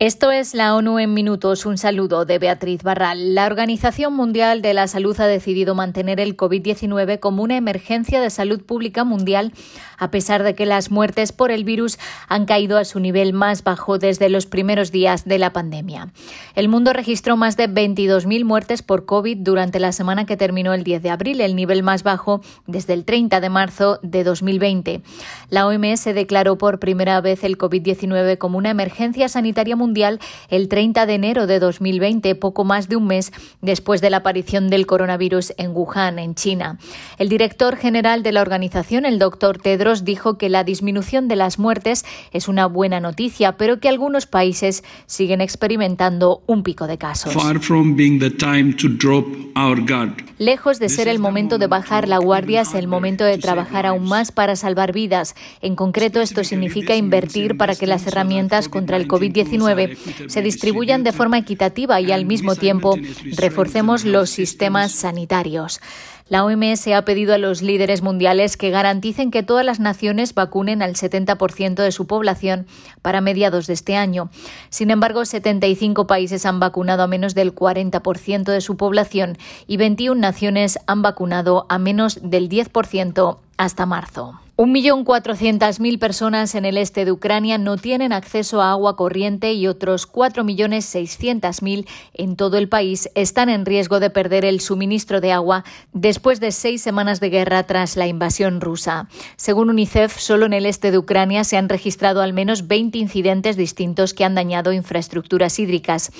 Esto es la ONU en minutos. Un saludo de Beatriz Barral. La Organización Mundial de la Salud ha decidido mantener el COVID-19 como una emergencia de salud pública mundial, a pesar de que las muertes por el virus han caído a su nivel más bajo desde los primeros días de la pandemia. El mundo registró más de 22.000 muertes por COVID durante la semana que terminó el 10 de abril, el nivel más bajo desde el 30 de marzo de 2020. La OMS declaró por primera vez el COVID-19 como una emergencia sanitaria mundial el 30 de enero de 2020, poco más de un mes después de la aparición del coronavirus en Wuhan, en China. El director general de la organización, el doctor Tedros, dijo que la disminución de las muertes es una buena noticia, pero que algunos países siguen experimentando un pico de casos. Lejos de ser el momento de bajar la guardia, es el momento de trabajar aún más para salvar vidas. En concreto, esto significa invertir para que las herramientas contra el COVID-19 se distribuyan de forma equitativa y al mismo tiempo reforcemos los sistemas sanitarios. La OMS ha pedido a los líderes mundiales que garanticen que todas las naciones vacunen al 70% de su población para mediados de este año. Sin embargo, 75 países han vacunado a menos del 40% de su población y 21 naciones han vacunado a menos del 10% hasta marzo. 1.400.000 personas en el este de Ucrania no tienen acceso a agua corriente y otros 4.600.000 en todo el país están en riesgo de perder el suministro de agua después de seis semanas de guerra tras la invasión rusa. Según UNICEF, solo en el este de Ucrania se han registrado al menos 20 incidentes distintos que han dañado infraestructuras hídricas.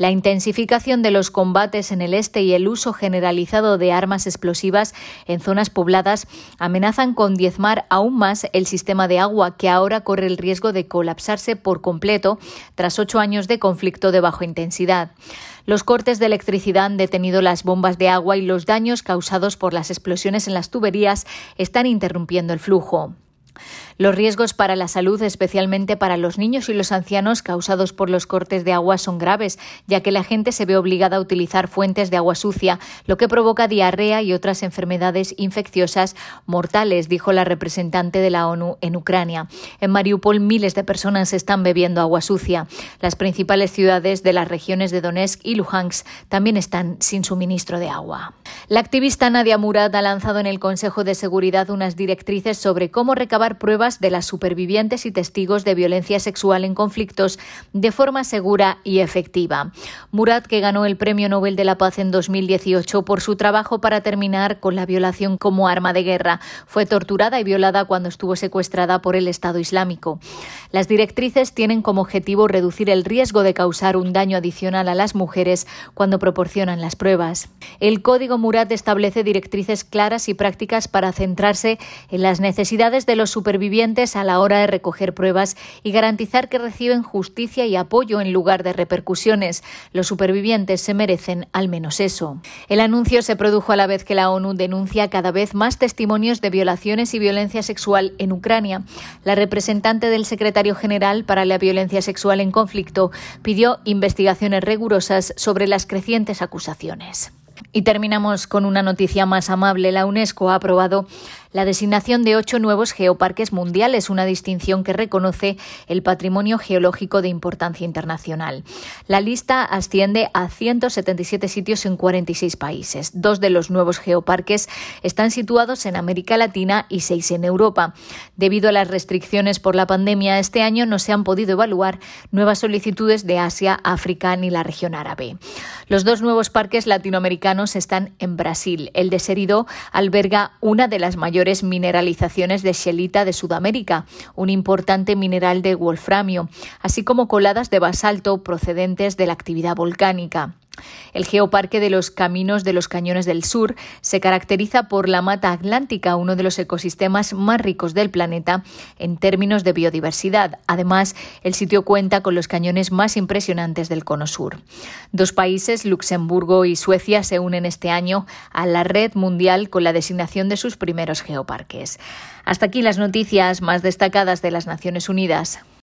La intensificación de los combates en el este y el uso generalizado de armas explosivas en zonas pobladas amenazan con diezmar aún más el sistema de agua que ahora corre el riesgo de colapsarse por completo tras ocho años de conflicto de baja intensidad. Los cortes de electricidad han detenido las bombas de agua y los daños causados por las explosiones en las tuberías están interrumpiendo el flujo. Los riesgos para la salud, especialmente para los niños y los ancianos causados por los cortes de agua, son graves, ya que la gente se ve obligada a utilizar fuentes de agua sucia, lo que provoca diarrea y otras enfermedades infecciosas mortales, dijo la representante de la ONU en Ucrania. En Mariupol miles de personas están bebiendo agua sucia. Las principales ciudades de las regiones de Donetsk y Luhansk también están sin suministro de agua. La activista Nadia Murad ha lanzado en el Consejo de Seguridad unas directrices sobre cómo recabar pruebas de las supervivientes y testigos de violencia sexual en conflictos de forma segura y efectiva. Murad, que ganó el Premio Nobel de la Paz en 2018 por su trabajo para terminar con la violación como arma de guerra, fue torturada y violada cuando estuvo secuestrada por el Estado Islámico. Las directrices tienen como objetivo reducir el riesgo de causar un daño adicional a las mujeres cuando proporcionan las pruebas. El Código Murad establece directrices claras y prácticas para centrarse en las necesidades de los supervivientes a la hora de recoger pruebas y garantizar que reciben justicia y apoyo en lugar de repercusiones. Los supervivientes se merecen al menos eso. El anuncio se produjo a la vez que la ONU denuncia cada vez más testimonios de violaciones y violencia sexual en Ucrania. La representante del secretario general para la violencia sexual en conflicto pidió investigaciones rigurosas sobre las crecientes acusaciones. Y terminamos con una noticia más amable. La UNESCO ha aprobado la designación de ocho nuevos geoparques mundiales, una distinción que reconoce el patrimonio geológico de importancia internacional. La lista asciende a 177 sitios en 46 países. Dos de los nuevos geoparques están situados en América Latina y seis en Europa. Debido a las restricciones por la pandemia, este año no se han podido evaluar nuevas solicitudes de Asia, África ni la región árabe. Los dos nuevos parques latinoamericanos están en Brasil. El de Seridó alberga una de las mayores mineralizaciones de xelita de Sudamérica, un importante mineral de wolframio, así como coladas de basalto procedentes de la actividad volcánica. El Geoparque de los Caminos de los Cañones del Sur se caracteriza por la mata atlántica, uno de los ecosistemas más ricos del planeta en términos de biodiversidad. Además, el sitio cuenta con los cañones más impresionantes del Cono Sur. Dos países, Luxemburgo y Suecia, se unen este año a la red mundial con la designación de sus primeros geoparques. Hasta aquí las noticias más destacadas de las Naciones Unidas.